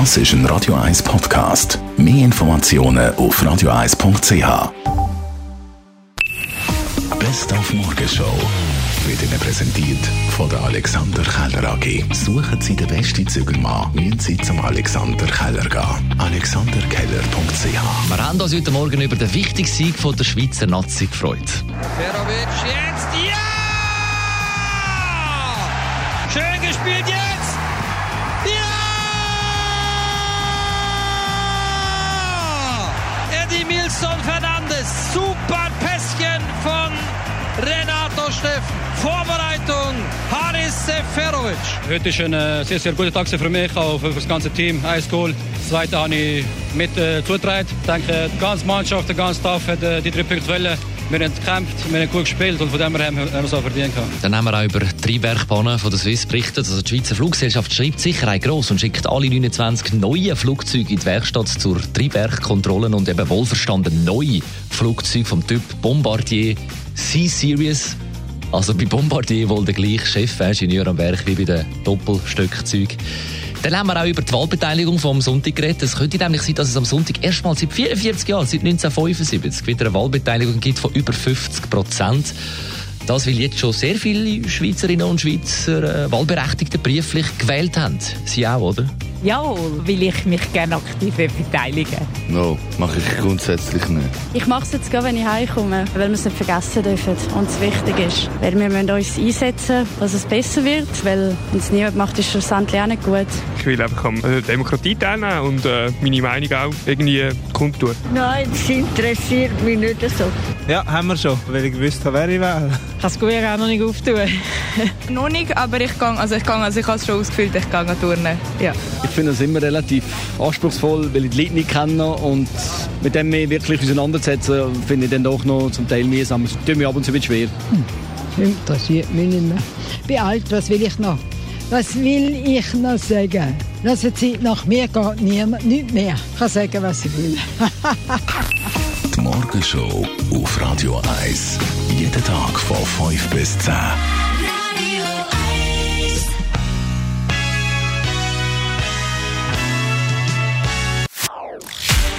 Das ist ein Radio 1 Podcast. Mehr Informationen auf radio1.ch. Best auf Morgenshow wird Ihnen präsentiert von der Alexander Keller AG. Suchen Sie den besten Zügelmann, müssen Sie zum Alexander Keller gehen. AlexanderKeller.ch Wir haben uns heute Morgen über den wichtigen Sieg von der Schweizer Nazi gefreut. Serovic jetzt, ja! Schön gespielt jetzt! Ja! Eddie Vorbereitung, Haris Seferovic. Heute ist ein äh, sehr, sehr guter Tag für mich, auch für das ganze Team. Goal. Das zweite habe ich mit äh, zugetragen. Ich denke, die ganze Mannschaft, der ganze Staff hat äh, die drei Punkte wollen. Wir haben gekämpft, wir haben gut gespielt und von dem her haben wir es auch verdient. Gehabt. Dann haben wir auch über die Triebwerkbahnen von der Swiss berichtet. Also die Schweizer Fluggesellschaft schreibt Sicherheit gross und schickt alle 29 neue Flugzeuge in die Werkstatt zur Triebwerkkontrollen und eben wohlverstanden neue Flugzeuge vom Typ Bombardier C-Series. Also bei Bombardier wohl der gleiche Chefingenieur am Werk wie bei den Doppelstöckzeugen. Dann haben wir auch über die Wahlbeteiligung vom Sonntag geredet. Es könnte nämlich sein, dass es am Sonntag erstmals seit 44 Jahren, seit 1975, wieder eine Wahlbeteiligung gibt von über 50 Prozent. Das, weil jetzt schon sehr viele Schweizerinnen und Schweizer äh, Wahlberechtigte brieflich gewählt haben. Sie auch, oder? Ja, weil ich mich gerne aktiv beteilige. No, mache ich grundsätzlich nicht. Ich mache es jetzt gerade, wenn ich heimkomme, weil wir es nicht vergessen dürfen und es wichtig ist. Weil wir müssen uns einsetzen, dass es besser wird, weil wenn es niemand macht, ist es schlussendlich auch nicht gut. Ich will einfach an der Demokratie teilnehmen und äh, meine Meinung auch irgendwie kundtun. Nein, das interessiert mich nicht so. Ja, haben wir schon, weil ich gewusst habe, wer ich wähle. Ich kann es gut auch noch nicht auftun. noch nicht, aber ich gehe, also ich gehe, also ich habe es schon ausgefüllt, ich gehe turnen. Ja. Ich finde das immer relativ anspruchsvoll, weil ich die Leute nicht kenne und mit dem mich wirklich auseinandersetzen, finde ich dann doch noch zum Teil mühsam. Es tut mir ab und zu ein bisschen schwer. Hm. Interessiert mich nicht mehr. Bin alt, was will ich noch? Was will ich noch sagen? Lass Zeit nach mir geht niemand, nicht mehr. Ich kann sagen, was ich will. die Morgenshow auf Radio 1. Jeden Tag von 5 bis 10.